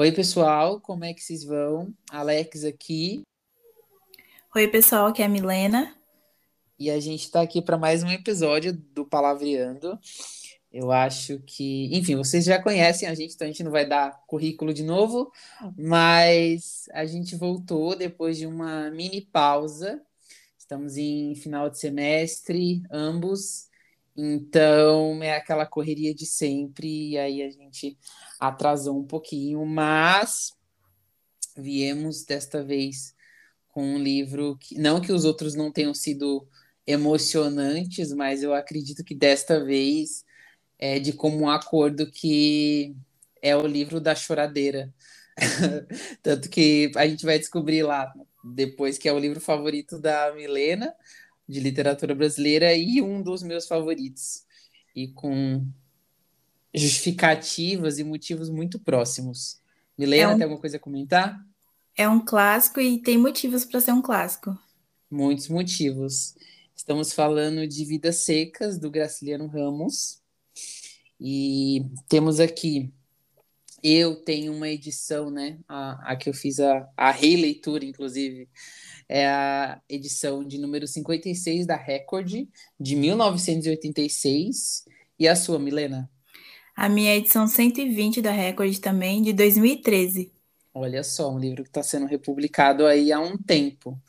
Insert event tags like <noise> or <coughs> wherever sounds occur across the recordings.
Oi, pessoal, como é que vocês vão? Alex aqui. Oi, pessoal, aqui é a Milena. E a gente está aqui para mais um episódio do Palavreando. Eu acho que, enfim, vocês já conhecem a gente, então a gente não vai dar currículo de novo, mas a gente voltou depois de uma mini pausa. Estamos em final de semestre, ambos, então é aquela correria de sempre, e aí a gente atrasou um pouquinho, mas viemos desta vez com um livro que, não que os outros não tenham sido emocionantes, mas eu acredito que desta vez é de comum acordo que é o livro da choradeira. <laughs> Tanto que a gente vai descobrir lá depois que é o livro favorito da Milena, de literatura brasileira, e um dos meus favoritos. E com justificativas e motivos muito próximos. Milena, é um... tem alguma coisa a comentar? É um clássico e tem motivos para ser um clássico. Muitos motivos. Estamos falando de Vidas Secas, do Graciliano Ramos. E temos aqui, eu tenho uma edição, né? A, a que eu fiz a, a releitura, inclusive, é a edição de número 56 da Record, de 1986. E a sua, Milena? A minha edição 120 da Record também, de 2013. Olha só, um livro que está sendo republicado aí há um tempo.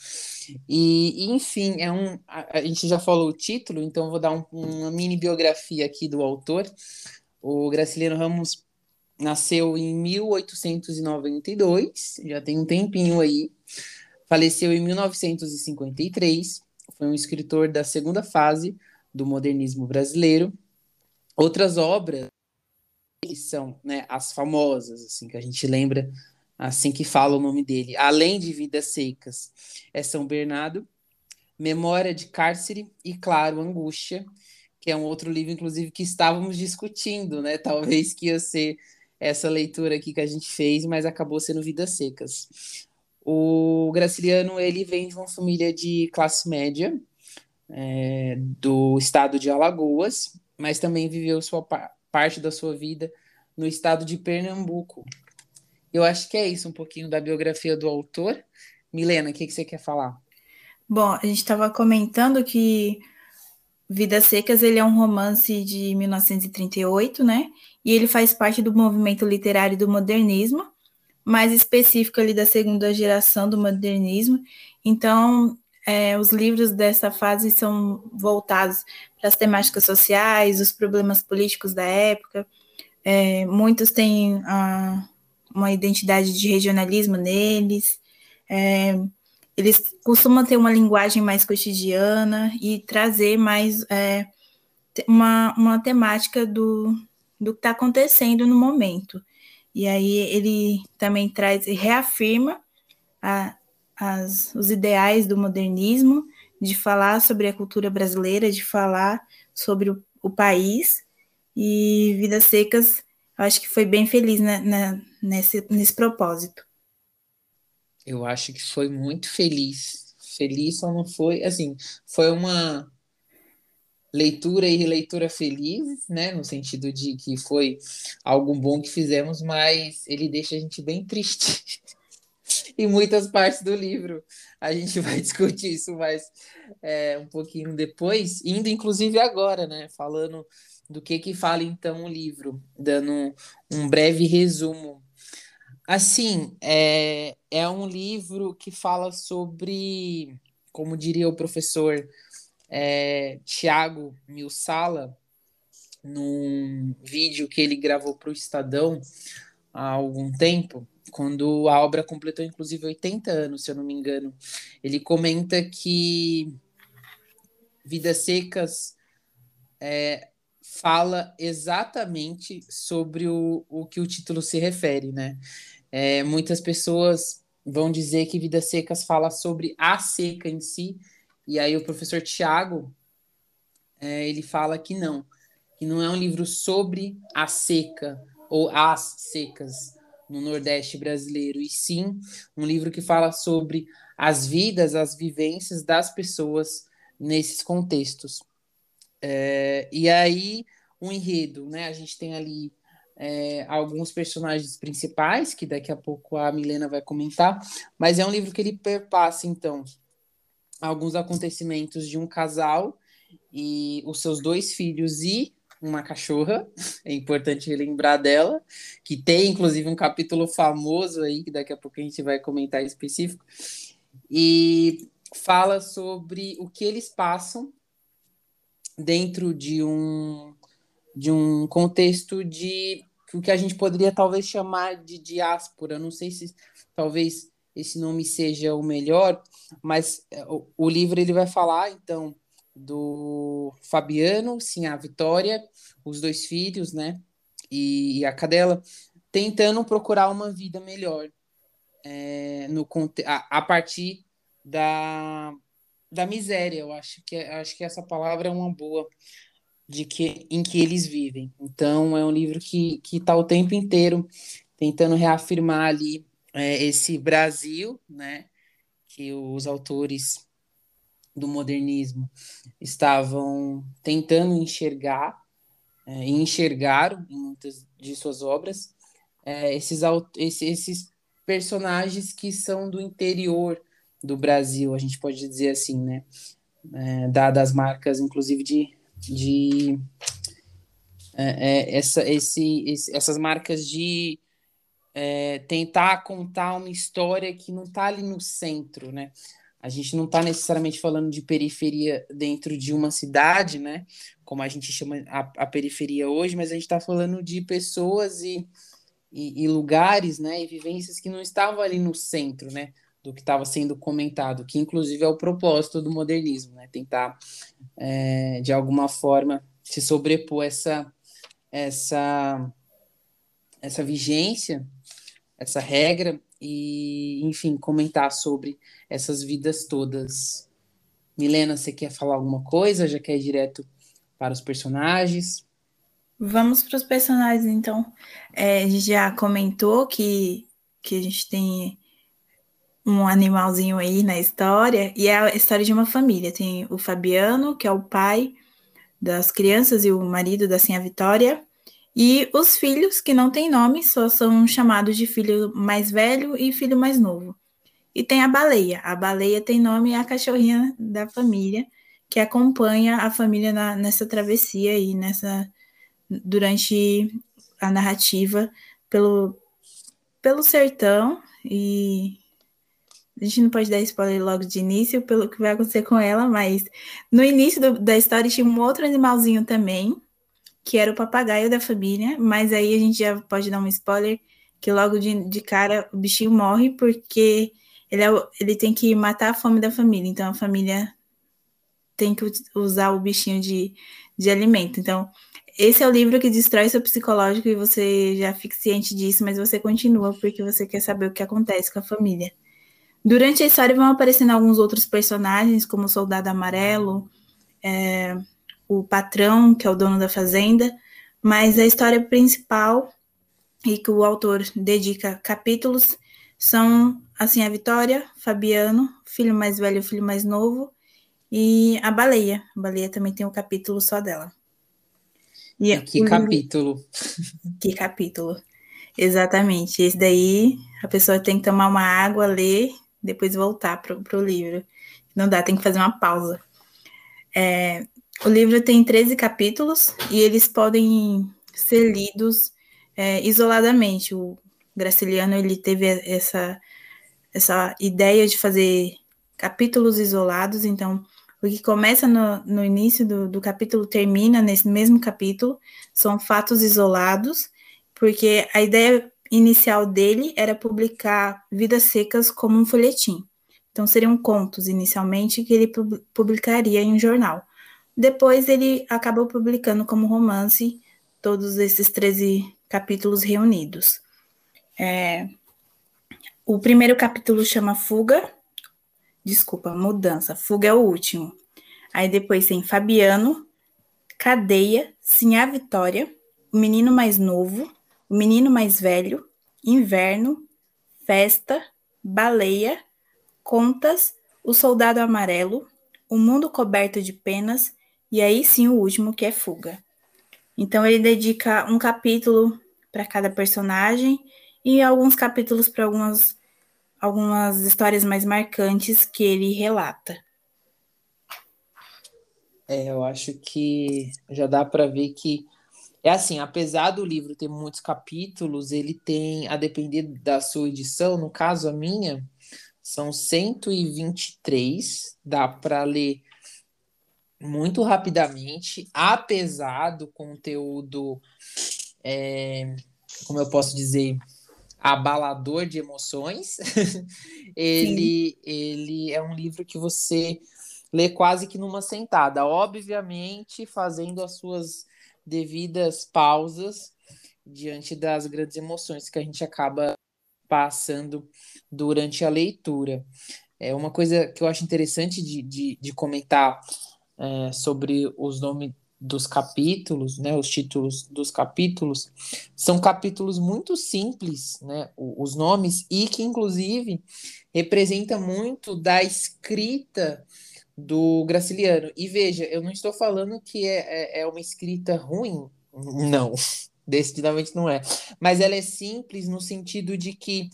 E, enfim, é um. A, gente já falou o título, então eu vou dar um, uma mini biografia aqui do autor. O Graciliano Ramos nasceu em 1892, já tem um tempinho aí. Faleceu em 1953. Foi um escritor da segunda fase do modernismo brasileiro. Outras obras são né, as famosas, assim, que a gente lembra assim que fala o nome dele, além de Vidas Secas, é São Bernardo, Memória de Cárcere e, claro, Angústia, que é um outro livro, inclusive, que estávamos discutindo, né? Talvez que ia ser essa leitura aqui que a gente fez, mas acabou sendo Vidas Secas. O Graciliano, ele vem de uma família de classe média, é, do estado de Alagoas, mas também viveu sua parte da sua vida no estado de Pernambuco, eu acho que é isso, um pouquinho da biografia do autor. Milena, o que, que você quer falar? Bom, a gente estava comentando que Vidas Secas ele é um romance de 1938, né? E ele faz parte do movimento literário do modernismo, mais específico ali da segunda geração do modernismo. Então, é, os livros dessa fase são voltados para as temáticas sociais, os problemas políticos da época. É, muitos têm a uma identidade de regionalismo neles. É, eles costumam ter uma linguagem mais cotidiana e trazer mais é, uma, uma temática do, do que está acontecendo no momento. E aí ele também traz e reafirma a, as, os ideais do modernismo, de falar sobre a cultura brasileira, de falar sobre o, o país. E Vidas Secas eu acho que foi bem feliz né, né, nesse, nesse propósito. Eu acho que foi muito feliz. Feliz só não foi, assim, foi uma leitura e releitura feliz, né, no sentido de que foi algo bom que fizemos, mas ele deixa a gente bem triste <laughs> em muitas partes do livro. A gente vai <laughs> discutir isso mais é, um pouquinho depois, indo inclusive agora, né, falando do que que fala então o livro, dando um breve resumo. Assim, é, é um livro que fala sobre, como diria o professor é, Tiago Milsala, num vídeo que ele gravou para o Estadão há algum tempo, quando a obra completou inclusive 80 anos, se eu não me engano. Ele comenta que Vidas Secas é, fala exatamente sobre o, o que o título se refere, né? É, muitas pessoas vão dizer que Vidas Secas fala sobre a seca em si, e aí o professor Tiago, é, ele fala que não, que não é um livro sobre a seca ou as secas no Nordeste brasileiro, e sim um livro que fala sobre as vidas, as vivências das pessoas nesses contextos. É, e aí, um enredo, né? A gente tem ali é, alguns personagens principais, que daqui a pouco a Milena vai comentar, mas é um livro que ele perpassa, então, alguns acontecimentos de um casal e os seus dois filhos e uma cachorra, <laughs> é importante lembrar dela, que tem inclusive um capítulo famoso aí, que daqui a pouco a gente vai comentar específico, e fala sobre o que eles passam dentro de um de um contexto de o que a gente poderia talvez chamar de diáspora. Não sei se talvez esse nome seja o melhor, mas é, o, o livro ele vai falar então do Fabiano, sim, a Vitória, os dois filhos, né, e, e a cadela, tentando procurar uma vida melhor é, no a, a partir da, da miséria. Eu acho que acho que essa palavra é uma boa de que em que eles vivem. Então é um livro que está o tempo inteiro tentando reafirmar ali é, esse Brasil, né, que os autores do modernismo estavam tentando enxergar é, e enxergaram em muitas de suas obras é, esses, esses personagens que são do interior do Brasil, a gente pode dizer assim, né? É, dadas as marcas, inclusive, de, de é, é, essa, esse, esse, essas marcas de é, tentar contar uma história que não está ali no centro, né? A gente não está necessariamente falando de periferia dentro de uma cidade, né? Como a gente chama a, a periferia hoje, mas a gente está falando de pessoas e, e, e, lugares, né? E vivências que não estavam ali no centro, né? Do que estava sendo comentado, que inclusive é o propósito do modernismo, né? Tentar, é, de alguma forma, se sobrepor essa, essa, essa vigência, essa regra e, enfim, comentar sobre essas vidas todas. Milena, você quer falar alguma coisa? Já quer ir direto para os personagens? Vamos para os personagens, então. É, a gente já comentou que, que a gente tem um animalzinho aí na história, e é a história de uma família. Tem o Fabiano, que é o pai das crianças e o marido da Sinha Vitória, e os filhos, que não têm nome, só são chamados de filho mais velho e filho mais novo. E tem a baleia. A baleia tem nome, é a cachorrinha da família, que acompanha a família na, nessa travessia e nessa durante a narrativa pelo, pelo sertão e a gente não pode dar spoiler logo de início pelo que vai acontecer com ela, mas no início do, da história tinha um outro animalzinho também, que era o papagaio da família, mas aí a gente já pode dar um spoiler que logo de, de cara o bichinho morre porque ele, é, ele tem que matar a fome da família, então a família tem que usar o bichinho de, de alimento. Então, esse é o livro que destrói seu psicológico e você já fica ciente disso, mas você continua porque você quer saber o que acontece com a família. Durante a história vão aparecendo alguns outros personagens, como o Soldado Amarelo, é, o patrão, que é o dono da fazenda, mas a história principal e que o autor dedica capítulos são assim a Vitória, Fabiano, filho mais velho, filho mais novo, e a baleia. A baleia também tem um capítulo só dela. E que capítulo? <laughs> Que capítulo? Exatamente. Esse daí a pessoa tem que tomar uma água, ler, depois voltar para o livro. Não dá, tem que fazer uma pausa. É, o livro tem 13 capítulos e eles podem ser lidos é, isoladamente. O Graciliano ele teve essa, essa ideia de fazer capítulos isolados, então o que começa no, no início do, do capítulo termina nesse mesmo capítulo, são fatos isolados, porque a ideia inicial dele era publicar Vidas Secas como um folhetim. Então seriam contos inicialmente que ele publicaria em um jornal. Depois ele acabou publicando como romance todos esses 13 capítulos reunidos. É, o primeiro capítulo chama Fuga, desculpa, Mudança. Fuga é o último. Aí depois tem Fabiano, Cadeia, Sinhá Vitória, o menino mais novo, o menino mais velho, Inverno, Festa, Baleia, Contas, o Soldado Amarelo, O Mundo Coberto de Penas e aí sim o último, que é Fuga. Então ele dedica um capítulo para cada personagem e alguns capítulos para algumas, algumas histórias mais marcantes que ele relata. É, eu acho que já dá para ver que é assim, apesar do livro ter muitos capítulos, ele tem, a depender da sua edição, no caso a minha, são 123, dá para ler muito rapidamente, apesar do conteúdo, é, como eu posso dizer, abalador de emoções, <laughs> ele, ele é um livro que você lê quase que numa sentada, obviamente fazendo as suas devidas pausas diante das grandes emoções que a gente acaba passando durante a leitura. É uma coisa que eu acho interessante de, de, de comentar é, sobre os nomes dos capítulos, né, os títulos dos capítulos, são capítulos muito simples, né, os nomes, e que, inclusive, representa muito da escrita do Graciliano. E veja, eu não estou falando que é, é, é uma escrita ruim, não, <laughs> decididamente não é, mas ela é simples no sentido de que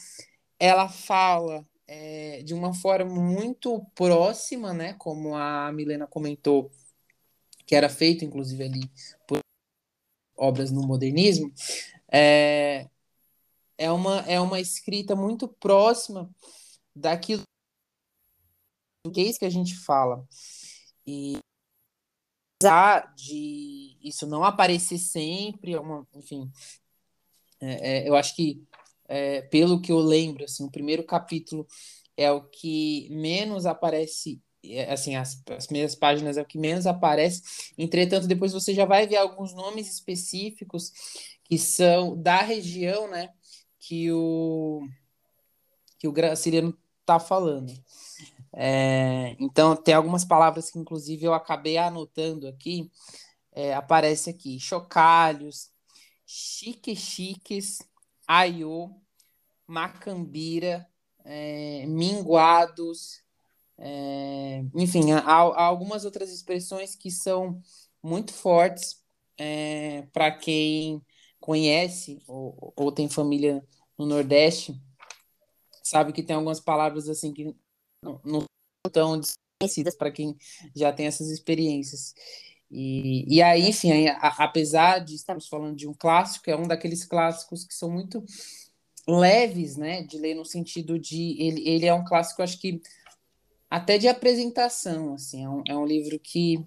ela fala é, de uma forma muito próxima, né, como a Milena comentou, que era feito, inclusive, ali por obras no modernismo, é, é, uma, é uma escrita muito próxima daquilo que a gente fala. E apesar de isso não aparecer sempre, é uma, enfim, é, é, eu acho que, é, pelo que eu lembro, assim, o primeiro capítulo é o que menos aparece é, assim, as, as primeiras páginas é o que menos aparece. Entretanto, depois você já vai ver alguns nomes específicos que são da região, né, que o que o Graciliano está falando. É, então, tem algumas palavras que, inclusive, eu acabei anotando aqui. É, aparece aqui: chocalhos, chique-chiques, aiô, macambira, é, minguados, é, enfim, há, há, algumas outras expressões que são muito fortes é, para quem conhece ou, ou, tem família no Nordeste, sabe que tem algumas palavras assim que não, não tão desconhecidas para quem já tem essas experiências. E, e aí, enfim, aí, a, apesar de estarmos falando de um clássico, é um daqueles clássicos que são muito leves, né, de ler no sentido de ele, ele é um clássico, acho que até de apresentação, assim, é um, é um, livro que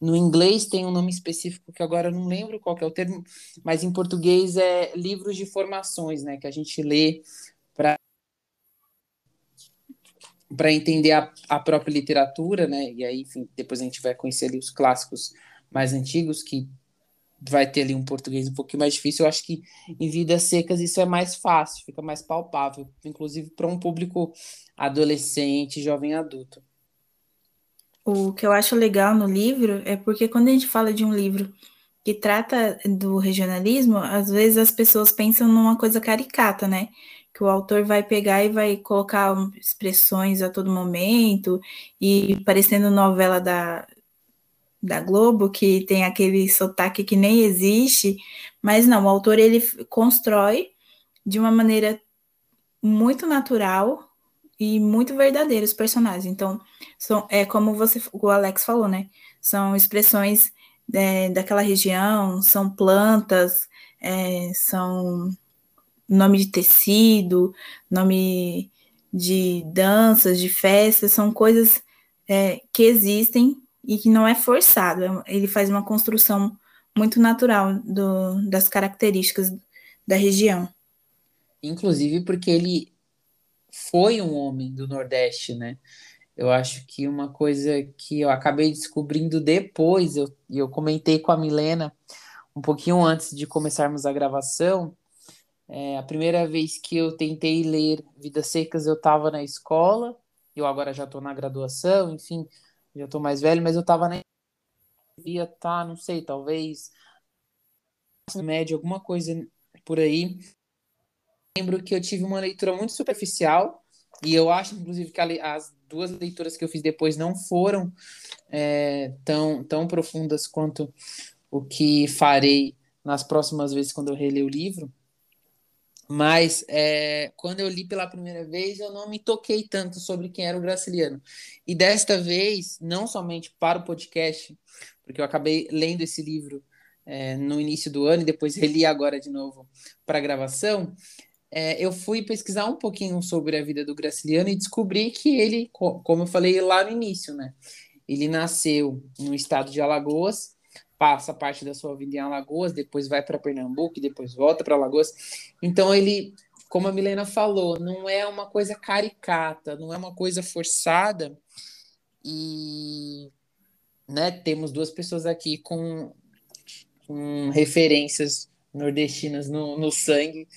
no inglês tem um nome específico que agora eu não lembro qual é o termo, mas em português é livros de formações, né, que a gente lê para entender a, a própria literatura, né, e aí, enfim, depois a gente vai conhecer ali os clássicos mais antigos que vai ter ali um português um pouquinho mais difícil. Eu acho que em vidas secas isso é mais fácil, fica mais palpável, inclusive para um público adolescente, jovem adulto. O que eu acho legal no livro é porque quando a gente fala de um livro que trata do regionalismo, às vezes as pessoas pensam numa coisa caricata, né? Que o autor vai pegar e vai colocar expressões a todo momento e parecendo novela da, da Globo, que tem aquele sotaque que nem existe, mas não, o autor ele constrói de uma maneira muito natural e muito verdadeira os personagens. Então, são, é como você, o Alex falou, né? São expressões é, daquela região, são plantas, é, são nome de tecido, nome de danças, de festas, são coisas é, que existem e que não é forçado, é ele faz uma construção muito natural do, das características da região. Inclusive porque ele foi um homem do Nordeste, né? Eu acho que uma coisa que eu acabei descobrindo depois, eu, eu comentei com a Milena um pouquinho antes de começarmos a gravação, é, a primeira vez que eu tentei ler Vidas Secas, eu estava na escola, eu agora já estou na graduação, enfim, já tô mais velho, mas eu tava na devia tá, não sei, talvez médio, alguma coisa por aí. Lembro que eu tive uma leitura muito superficial e eu acho, inclusive, que as duas leituras que eu fiz depois não foram é, tão, tão profundas quanto o que farei nas próximas vezes quando eu reler o livro. Mas é, quando eu li pela primeira vez, eu não me toquei tanto sobre quem era o Graciliano. E desta vez, não somente para o podcast, porque eu acabei lendo esse livro é, no início do ano e depois reli agora de novo para a gravação, é, eu fui pesquisar um pouquinho sobre a vida do Graciliano e descobri que ele, como eu falei lá no início, né? Ele nasceu no estado de Alagoas, passa parte da sua vida em Alagoas, depois vai para Pernambuco, depois volta para Alagoas. Então ele, como a Milena falou, não é uma coisa caricata, não é uma coisa forçada. E né, temos duas pessoas aqui com, com referências nordestinas no, no sangue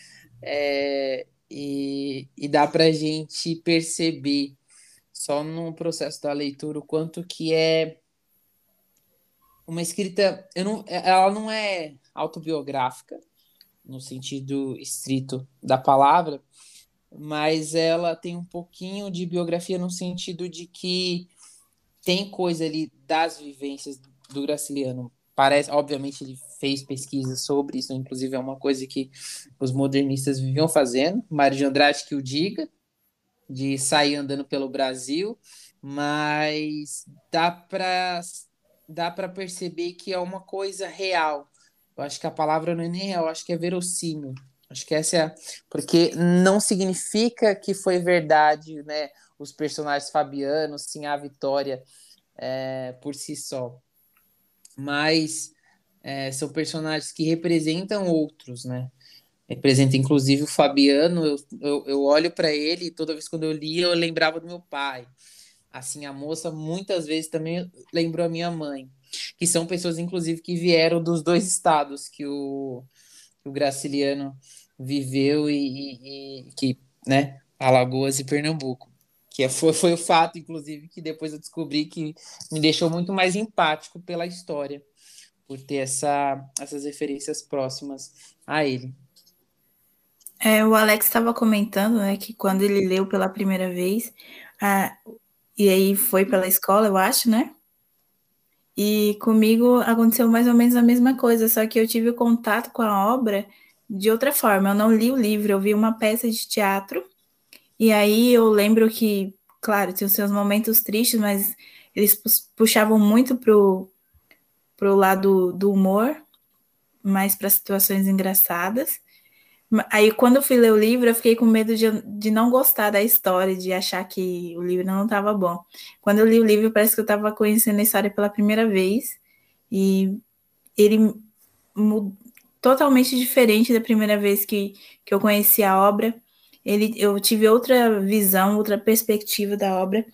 é, e, e dá para gente perceber só no processo da leitura o quanto que é uma escrita, eu não, ela não é autobiográfica no sentido estrito da palavra, mas ela tem um pouquinho de biografia no sentido de que tem coisa ali das vivências do Graciliano. Parece, obviamente, ele fez pesquisas sobre isso, inclusive é uma coisa que os modernistas viviam fazendo, Mário de Andrade que o diga, de sair andando pelo Brasil, mas dá para dá para perceber que é uma coisa real. Eu acho que a palavra não é nem real, acho que é verossímil. Acho que essa é a... porque não significa que foi verdade, né? Os personagens fabianos, sim, a Vitória é, por si só mas é, são personagens que representam outros, né? Representa inclusive o Fabiano. Eu, eu, eu olho para ele e toda vez quando eu lia eu lembrava do meu pai. Assim, a moça muitas vezes também lembrou a minha mãe, que são pessoas inclusive que vieram dos dois estados que o, o Graciliano viveu e, e, e que, né, Alagoas e Pernambuco que é, foi, foi o fato, inclusive, que depois eu descobri que me deixou muito mais empático pela história, por ter essa, essas referências próximas a ele. É, o Alex estava comentando, né, que quando ele leu pela primeira vez, a, e aí foi pela escola, eu acho, né? E comigo aconteceu mais ou menos a mesma coisa, só que eu tive contato com a obra de outra forma. Eu não li o livro, eu vi uma peça de teatro e aí eu lembro que, claro, tinha os seus momentos tristes, mas eles puxavam muito pro, pro lado do humor, mais para situações engraçadas. Aí, quando eu fui ler o livro, eu fiquei com medo de, de não gostar da história, de achar que o livro não estava bom. Quando eu li o livro, parece que eu estava conhecendo a história pela primeira vez. E ele totalmente diferente da primeira vez que, que eu conheci a obra ele, eu tive outra visão, outra perspectiva da obra,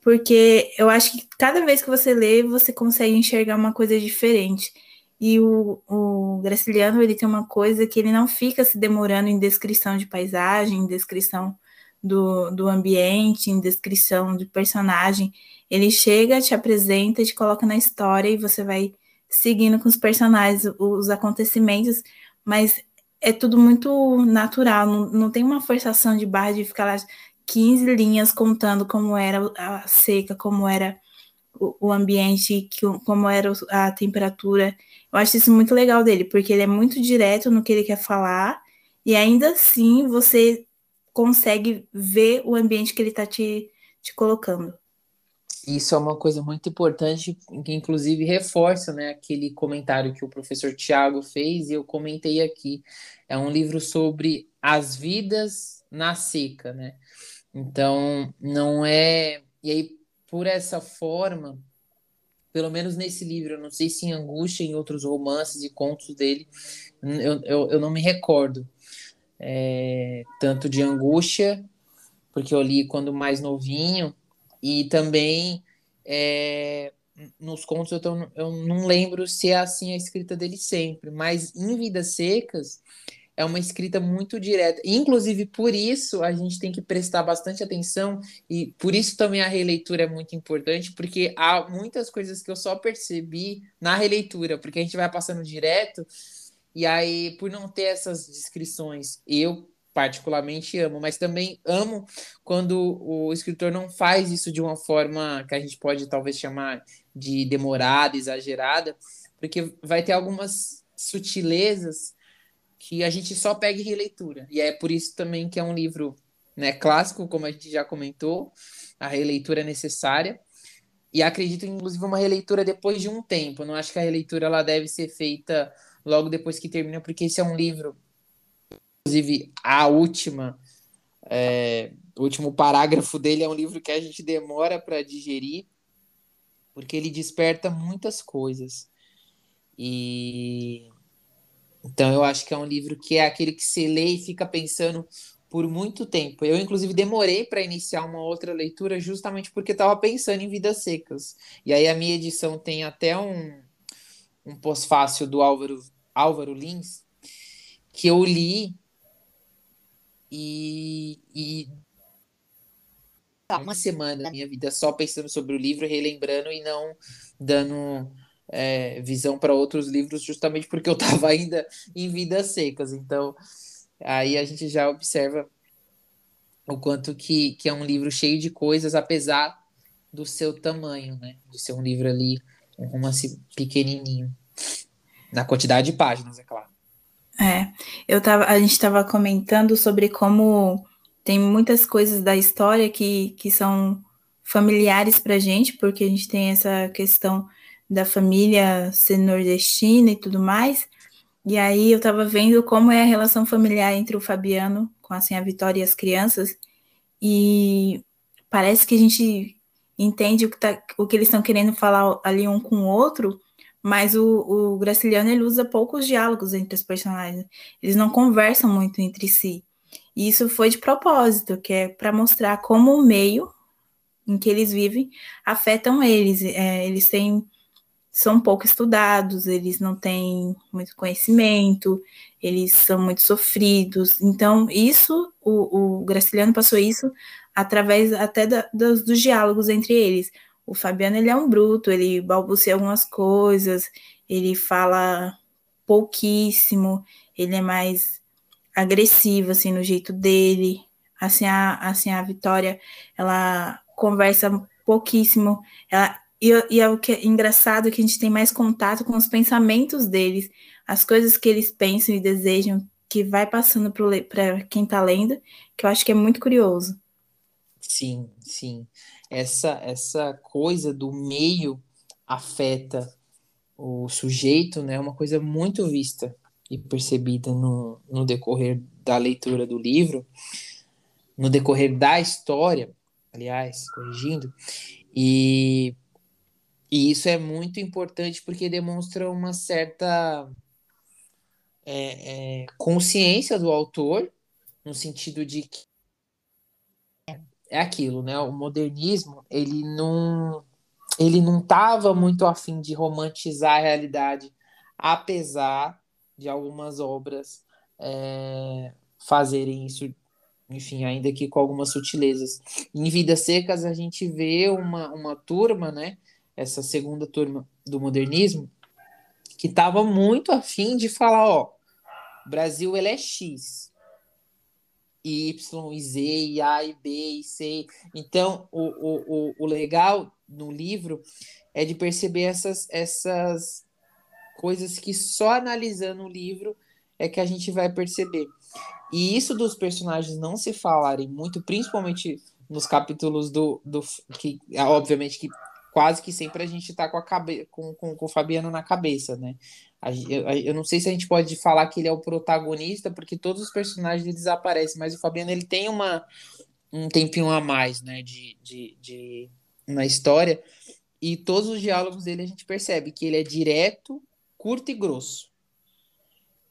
porque eu acho que cada vez que você lê, você consegue enxergar uma coisa diferente. E o, o Graciliano, ele tem uma coisa que ele não fica se demorando em descrição de paisagem, em descrição do, do ambiente, em descrição de personagem. Ele chega, te apresenta, te coloca na história e você vai seguindo com os personagens, os acontecimentos, mas é tudo muito natural, não, não tem uma forçação de barra de ficar lá 15 linhas contando como era a seca, como era o, o ambiente, que, como era a temperatura. Eu acho isso muito legal dele, porque ele é muito direto no que ele quer falar, e ainda assim você consegue ver o ambiente que ele está te, te colocando. Isso é uma coisa muito importante, que inclusive reforça né, aquele comentário que o professor Tiago fez, e eu comentei aqui. É um livro sobre as vidas na seca, né? Então, não é. E aí, por essa forma, pelo menos nesse livro, eu não sei se em Angústia, em outros romances e contos dele, eu, eu, eu não me recordo é, tanto de Angústia, porque eu li quando mais novinho, e também é, nos contos eu, tô, eu não lembro se é assim a escrita dele sempre, mas em Vidas Secas é uma escrita muito direta. Inclusive, por isso a gente tem que prestar bastante atenção, e por isso também a releitura é muito importante, porque há muitas coisas que eu só percebi na releitura, porque a gente vai passando direto, e aí, por não ter essas descrições, eu particularmente amo, mas também amo quando o escritor não faz isso de uma forma que a gente pode talvez chamar de demorada, exagerada, porque vai ter algumas sutilezas que a gente só pegue releitura. E é por isso também que é um livro né, clássico, como a gente já comentou, a releitura é necessária. E acredito, inclusive, uma releitura depois de um tempo. não acho que a releitura ela deve ser feita logo depois que termina, porque esse é um livro, inclusive, a última, é, o último parágrafo dele é um livro que a gente demora para digerir, porque ele desperta muitas coisas. E então eu acho que é um livro que é aquele que se lê e fica pensando por muito tempo. Eu, inclusive, demorei para iniciar uma outra leitura justamente porque estava pensando em Vidas Secas. E aí a minha edição tem até um, um pós-fácil do Álvaro, Álvaro Lins, que eu li e, e uma semana da minha vida só pensando sobre o livro, relembrando e não dando é, visão para outros livros, justamente porque eu <laughs> estava ainda em vidas secas. Então, aí a gente já observa o quanto que, que é um livro cheio de coisas, apesar do seu tamanho, né? De ser um livro ali, um romance pequenininho. Na quantidade de páginas, é claro. É, eu tava, a gente estava comentando sobre como tem muitas coisas da história que, que são familiares para gente, porque a gente tem essa questão da família ser nordestina e tudo mais. E aí eu estava vendo como é a relação familiar entre o Fabiano com assim, a Vitória e as crianças. E parece que a gente entende o que, tá, o que eles estão querendo falar ali um com o outro, mas o, o Graciliano ele usa poucos diálogos entre os personagens. Eles não conversam muito entre si. E isso foi de propósito, que é para mostrar como o meio em que eles vivem afetam eles. É, eles têm são pouco estudados, eles não têm muito conhecimento, eles são muito sofridos. Então, isso, o, o Graciliano passou isso através até da, dos, dos, diálogos entre eles. O Fabiano, ele é um bruto, ele balbucia algumas coisas, ele fala pouquíssimo, ele é mais agressiva, assim, no jeito dele. Assim, a, assim, a Vitória, ela conversa pouquíssimo. Ela, e, e é o que é engraçado que a gente tem mais contato com os pensamentos deles, as coisas que eles pensam e desejam, que vai passando para quem está lendo, que eu acho que é muito curioso. Sim, sim. Essa, essa coisa do meio afeta o sujeito, né? É uma coisa muito vista e percebida no, no decorrer da leitura do livro, no decorrer da história, aliás, corrigindo, e, e isso é muito importante porque demonstra uma certa é, é, consciência do autor, no sentido de que é aquilo, né? O modernismo, ele não ele não estava muito afim de romantizar a realidade, apesar de algumas obras é, fazerem isso, enfim, ainda que com algumas sutilezas. Em Vidas Secas, a gente vê uma, uma turma, né, essa segunda turma do modernismo, que estava muito afim de falar, ó, Brasil ele é X, Y, e Z, e A, e B, e C. Então, o, o, o, o legal no livro é de perceber essas, essas coisas que só analisando o livro é que a gente vai perceber. E isso dos personagens não se falarem muito, principalmente nos capítulos do, do que obviamente que quase que sempre a gente está com a cabe, com, com, com o Fabiano na cabeça, né? Eu, eu não sei se a gente pode falar que ele é o protagonista, porque todos os personagens desaparecem, mas o Fabiano ele tem uma, um tempinho a mais, né, de, de, de, na história, e todos os diálogos dele a gente percebe que ele é direto curto e grosso.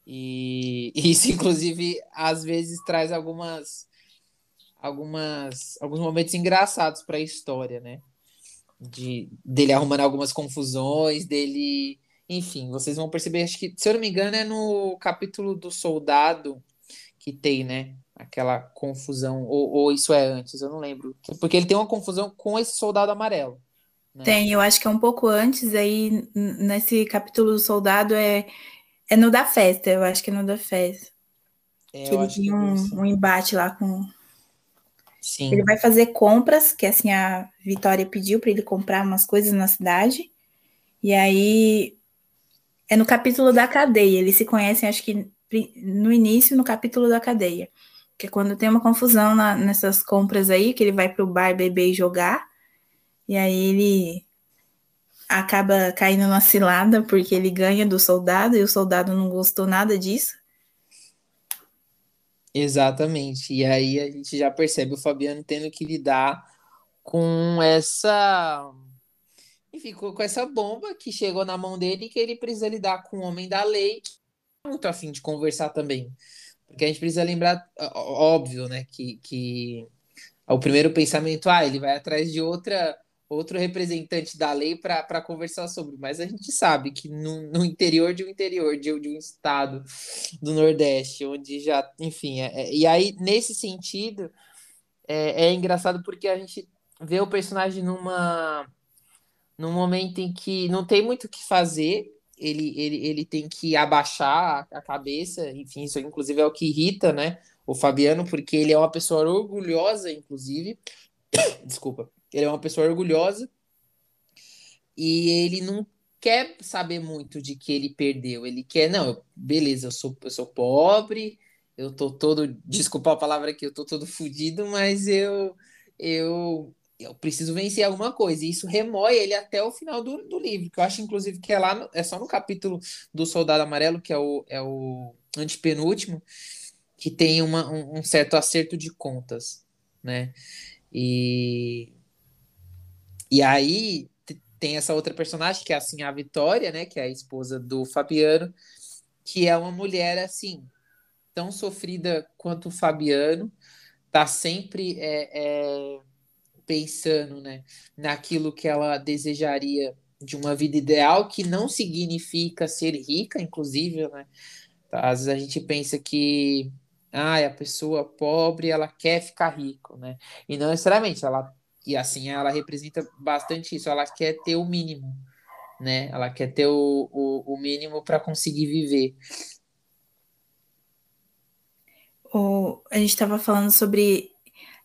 E <laughs> isso, inclusive, às vezes traz algumas, algumas, alguns momentos engraçados para a história, né? De, dele arrumando algumas confusões, dele. Enfim, vocês vão perceber, acho que, se eu não me engano, é no capítulo do soldado que tem, né? Aquela confusão, ou, ou isso é antes, eu não lembro. Porque ele tem uma confusão com esse soldado amarelo. Né? Tem, eu acho que é um pouco antes, aí nesse capítulo do soldado é, é no da festa, eu acho que é no da festa. É, que ele tem um, um, embate lá com. Sim. Ele vai fazer compras, que assim a Vitória pediu para ele comprar umas coisas na cidade. E aí é no capítulo da cadeia. Eles se conhecem, acho que no início, no capítulo da cadeia. Que é quando tem uma confusão na, nessas compras aí, que ele vai pro bar beber e jogar. E aí ele acaba caindo numa cilada porque ele ganha do soldado e o soldado não gostou nada disso. Exatamente. E aí a gente já percebe o Fabiano tendo que lidar com essa. Enfim, com essa bomba que chegou na mão dele e que ele precisa lidar com o homem da lei, muito afim de conversar também. Porque a gente precisa lembrar, óbvio, né, que, que o primeiro pensamento, ah, ele vai atrás de outra outro representante da lei para conversar sobre, mas a gente sabe que no, no interior de um interior, de, de, um estado do Nordeste, onde já, enfim, é, é, e aí nesse sentido é, é, engraçado porque a gente vê o personagem numa num momento em que não tem muito o que fazer, ele, ele, ele tem que abaixar a cabeça, enfim, isso inclusive é o que irrita, né, o Fabiano, porque ele é uma pessoa orgulhosa, inclusive, <coughs> desculpa, ele é uma pessoa orgulhosa e ele não quer saber muito de que ele perdeu. Ele quer, não, beleza, eu sou, eu sou pobre, eu tô todo, desculpa a palavra aqui, eu tô todo fodido, mas eu, eu, eu preciso vencer alguma coisa. E isso remói ele até o final do, do livro, que eu acho, inclusive, que é lá, no, é só no capítulo do Soldado Amarelo, que é o, é o antepenúltimo, que tem uma, um, um certo acerto de contas, né? E e aí tem essa outra personagem, que é assim a Vitória, né? Que é a esposa do Fabiano, que é uma mulher assim, tão sofrida quanto o Fabiano, tá sempre é, é, pensando né, naquilo que ela desejaria de uma vida ideal, que não significa ser rica, inclusive, né? Às vezes a gente pensa que ah, a pessoa pobre ela quer ficar rico, né? E não necessariamente, ela e assim ela representa bastante isso. Ela quer ter o mínimo, né? Ela quer ter o, o, o mínimo para conseguir viver. O, a gente estava falando sobre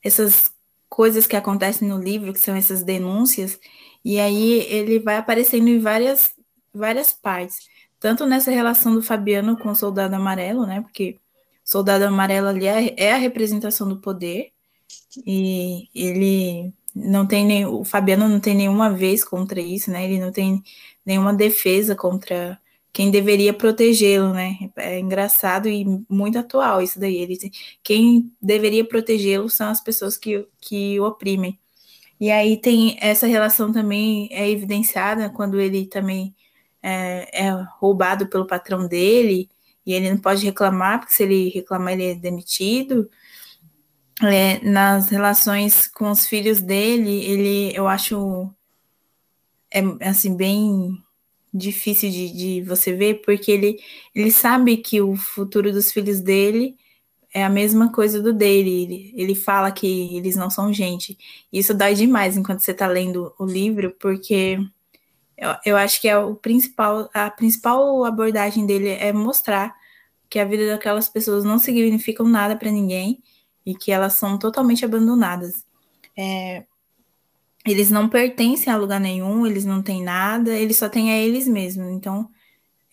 essas coisas que acontecem no livro, que são essas denúncias, e aí ele vai aparecendo em várias, várias partes. Tanto nessa relação do Fabiano com o Soldado Amarelo, né? Porque o Soldado Amarelo ali é, é a representação do poder, e ele não tem nem, o Fabiano não tem nenhuma vez contra isso, né? Ele não tem nenhuma defesa contra quem deveria protegê-lo, né? É engraçado e muito atual isso daí. Ele, quem deveria protegê-lo são as pessoas que, que o oprimem. E aí tem essa relação também é evidenciada quando ele também é, é roubado pelo patrão dele e ele não pode reclamar, porque se ele reclamar ele é demitido é, nas relações com os filhos dele, ele, eu acho, é assim, bem difícil de, de você ver, porque ele, ele sabe que o futuro dos filhos dele é a mesma coisa do dele. Ele, ele fala que eles não são gente. Isso dói demais enquanto você está lendo o livro, porque eu, eu acho que é o principal, a principal abordagem dele é mostrar que a vida daquelas pessoas não significam nada para ninguém e que elas são totalmente abandonadas. É, eles não pertencem a lugar nenhum, eles não têm nada, eles só têm a eles mesmos. Então,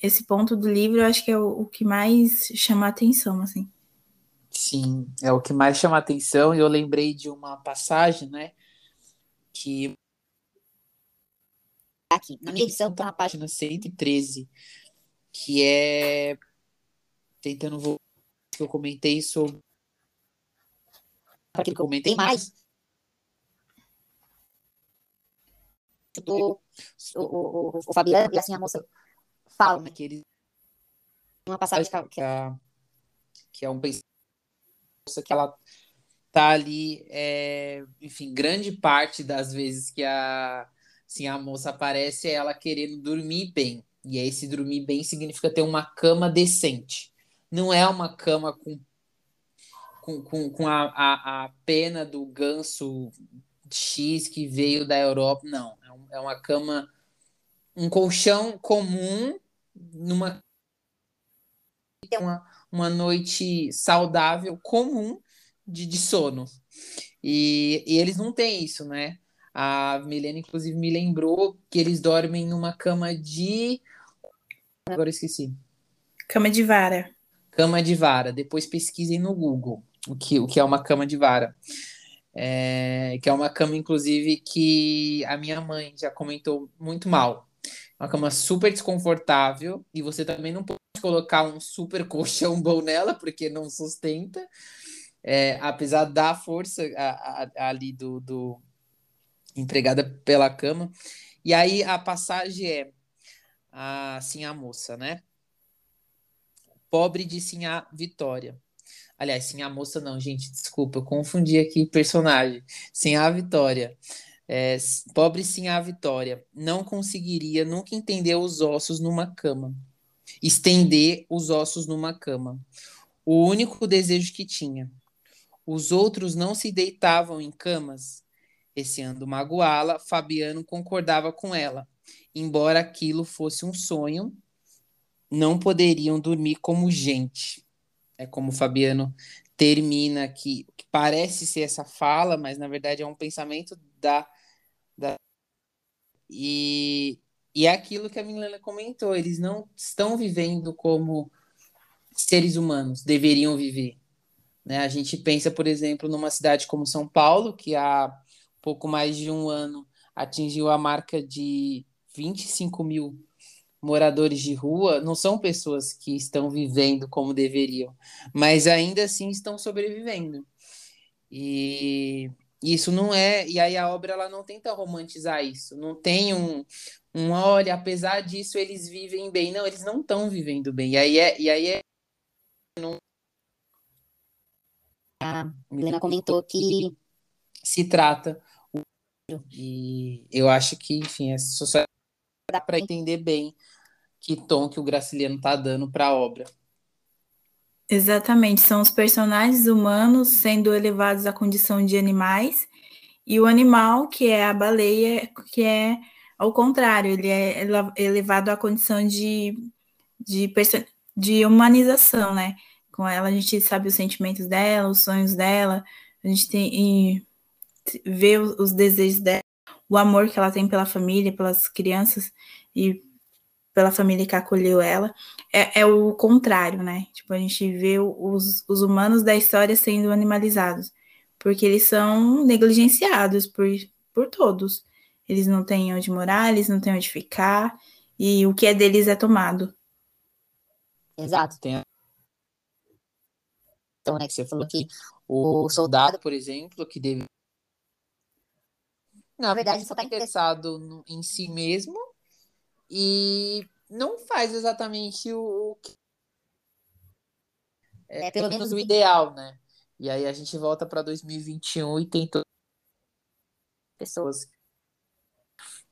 esse ponto do livro eu acho que é o, o que mais chama a atenção, assim. Sim, é o que mais chama a atenção, e eu lembrei de uma passagem, né, que aqui, na minha edição tá na página 113, que é tentando voltar que eu comentei sobre para aquilo que eu comentei mais. O, o, o, o Fabiano e assim a moça falam né, que ele uma passagem que, a, que é um pensamento que ela tá ali, é, enfim, grande parte das vezes que a, assim, a moça aparece é ela querendo dormir bem. E aí, esse dormir bem significa ter uma cama decente. Não é uma cama com com, com, com a, a, a, pena do ganso X que veio da Europa. Não, é, um, é uma cama, um colchão comum numa uma, uma noite saudável comum de, de sono. E, e eles não têm isso, né? A Milena, inclusive, me lembrou que eles dormem numa cama de. Agora esqueci. Cama de vara cama de vara. Depois pesquisem no Google o que, o que é uma cama de vara. É, que é uma cama, inclusive, que a minha mãe já comentou muito mal. Uma cama super desconfortável e você também não pode colocar um super colchão bom nela, porque não sustenta. É, apesar da força a, a, ali do, do empregada pela cama. E aí a passagem é assim a moça, né? Pobre de Sinhá Vitória. Aliás, sim, a moça não, gente, desculpa, eu confundi aqui personagem. Sim, a Vitória. É, pobre sim a Vitória. Não conseguiria nunca entender os ossos numa cama. Estender os ossos numa cama. O único desejo que tinha. Os outros não se deitavam em camas. Receando magoá-la, Fabiano concordava com ela. Embora aquilo fosse um sonho, não poderiam dormir como gente é como o Fabiano termina aqui, que parece ser essa fala, mas na verdade é um pensamento da. da e, e é aquilo que a Milena comentou, eles não estão vivendo como seres humanos deveriam viver. Né? A gente pensa, por exemplo, numa cidade como São Paulo, que há pouco mais de um ano atingiu a marca de 25 mil moradores de rua não são pessoas que estão vivendo como deveriam, mas ainda assim estão sobrevivendo. E isso não é. E aí a obra ela não tenta romantizar isso. Não tem um, um olha, apesar disso eles vivem bem. Não, eles não estão vivendo bem. E aí é. E aí é não... A Milena comentou que se trata. E eu acho que, enfim, é só dá para entender bem que tom que o Graciliano está dando para a obra. Exatamente, são os personagens humanos sendo elevados à condição de animais e o animal, que é a baleia, que é ao contrário, ele é elevado à condição de, de, de humanização, né? Com ela a gente sabe os sentimentos dela, os sonhos dela, a gente tem vê os desejos dela, o amor que ela tem pela família, pelas crianças e pela família que acolheu ela, é, é, o contrário, né? Tipo, a gente vê os, os humanos da história sendo animalizados, porque eles são negligenciados por, por todos. Eles não têm onde morar, eles não têm onde ficar, e o que é deles é tomado. Exato. Então, né, que você falou que o soldado, por exemplo, que deve. Na verdade, só está interessado em si mesmo e não faz exatamente o, que é, é pelo menos o ideal, né? E aí a gente volta para 2021 e tem todas pessoas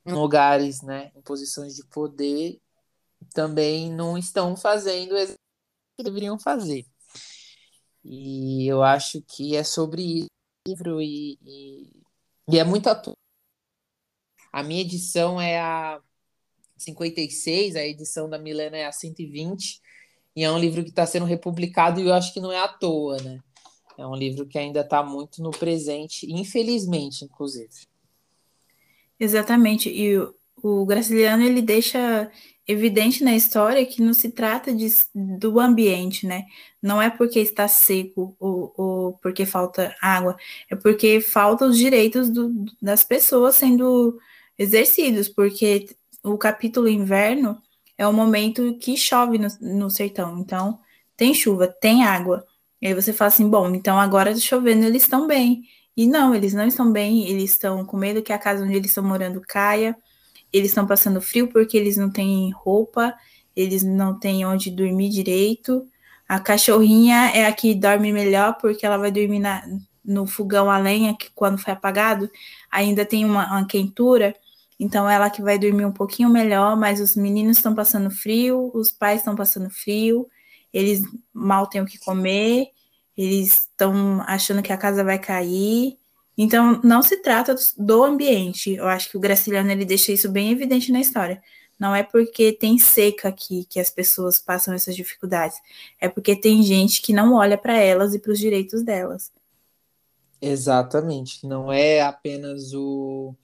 em lugares, né, em posições de poder, também não estão fazendo o que deveriam fazer. E eu acho que é sobre isso livro e, e, e é muito atual. A minha edição é a 56, a edição da Milena é a 120, e é um livro que está sendo republicado e eu acho que não é à toa, né? É um livro que ainda está muito no presente, infelizmente, inclusive. Exatamente, e o, o Graciliano ele deixa evidente na história que não se trata de, do ambiente, né? Não é porque está seco ou, ou porque falta água, é porque faltam os direitos do, das pessoas sendo exercidos, porque o capítulo inverno é o momento que chove no, no sertão. Então, tem chuva, tem água. E aí você fala assim: bom, então agora tá chovendo, eles estão bem. E não, eles não estão bem, eles estão com medo que a casa onde eles estão morando caia, eles estão passando frio porque eles não têm roupa, eles não têm onde dormir direito. A cachorrinha é a que dorme melhor porque ela vai dormir na, no fogão a lenha, que quando foi apagado ainda tem uma, uma quentura. Então ela que vai dormir um pouquinho melhor, mas os meninos estão passando frio, os pais estão passando frio, eles mal têm o que comer, eles estão achando que a casa vai cair. Então não se trata do ambiente. Eu acho que o Graciliano ele deixa isso bem evidente na história. Não é porque tem seca aqui que as pessoas passam essas dificuldades. É porque tem gente que não olha para elas e para os direitos delas. Exatamente. Não é apenas o,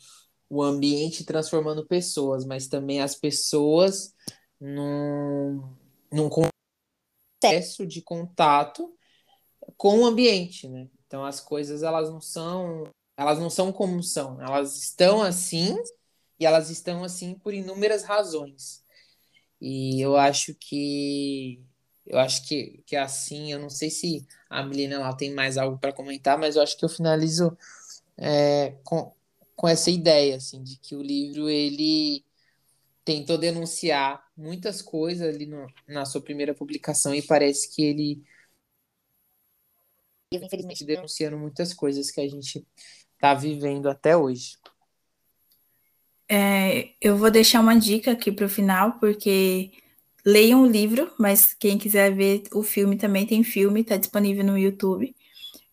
o ambiente transformando pessoas, mas também as pessoas num, num excesso de contato com o ambiente, né? Então as coisas elas não são, elas não são como são, elas estão assim e elas estão assim por inúmeras razões. E eu acho que eu acho que, que assim, eu não sei se a Melina lá tem mais algo para comentar, mas eu acho que eu finalizo é, com, com essa ideia assim de que o livro ele tentou denunciar muitas coisas ali no, na sua primeira publicação e parece que ele infelizmente denunciando muitas coisas que a gente está vivendo até hoje. É, eu vou deixar uma dica aqui para o final, porque leiam o livro, mas quem quiser ver o filme também tem filme, está disponível no YouTube.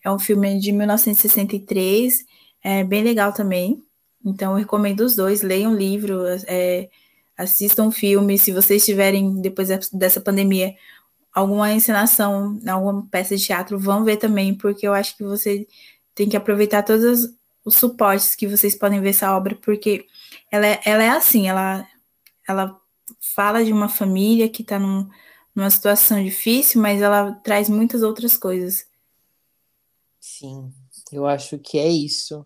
É um filme de 1963, é bem legal também. Então, eu recomendo os dois, leiam livro, é, assistam filme. Se vocês tiverem, depois dessa pandemia, alguma encenação, alguma peça de teatro, vão ver também, porque eu acho que você tem que aproveitar todos os suportes que vocês podem ver essa obra, porque ela é, ela é assim, ela, ela fala de uma família que está num, numa situação difícil, mas ela traz muitas outras coisas. Sim, eu acho que é isso.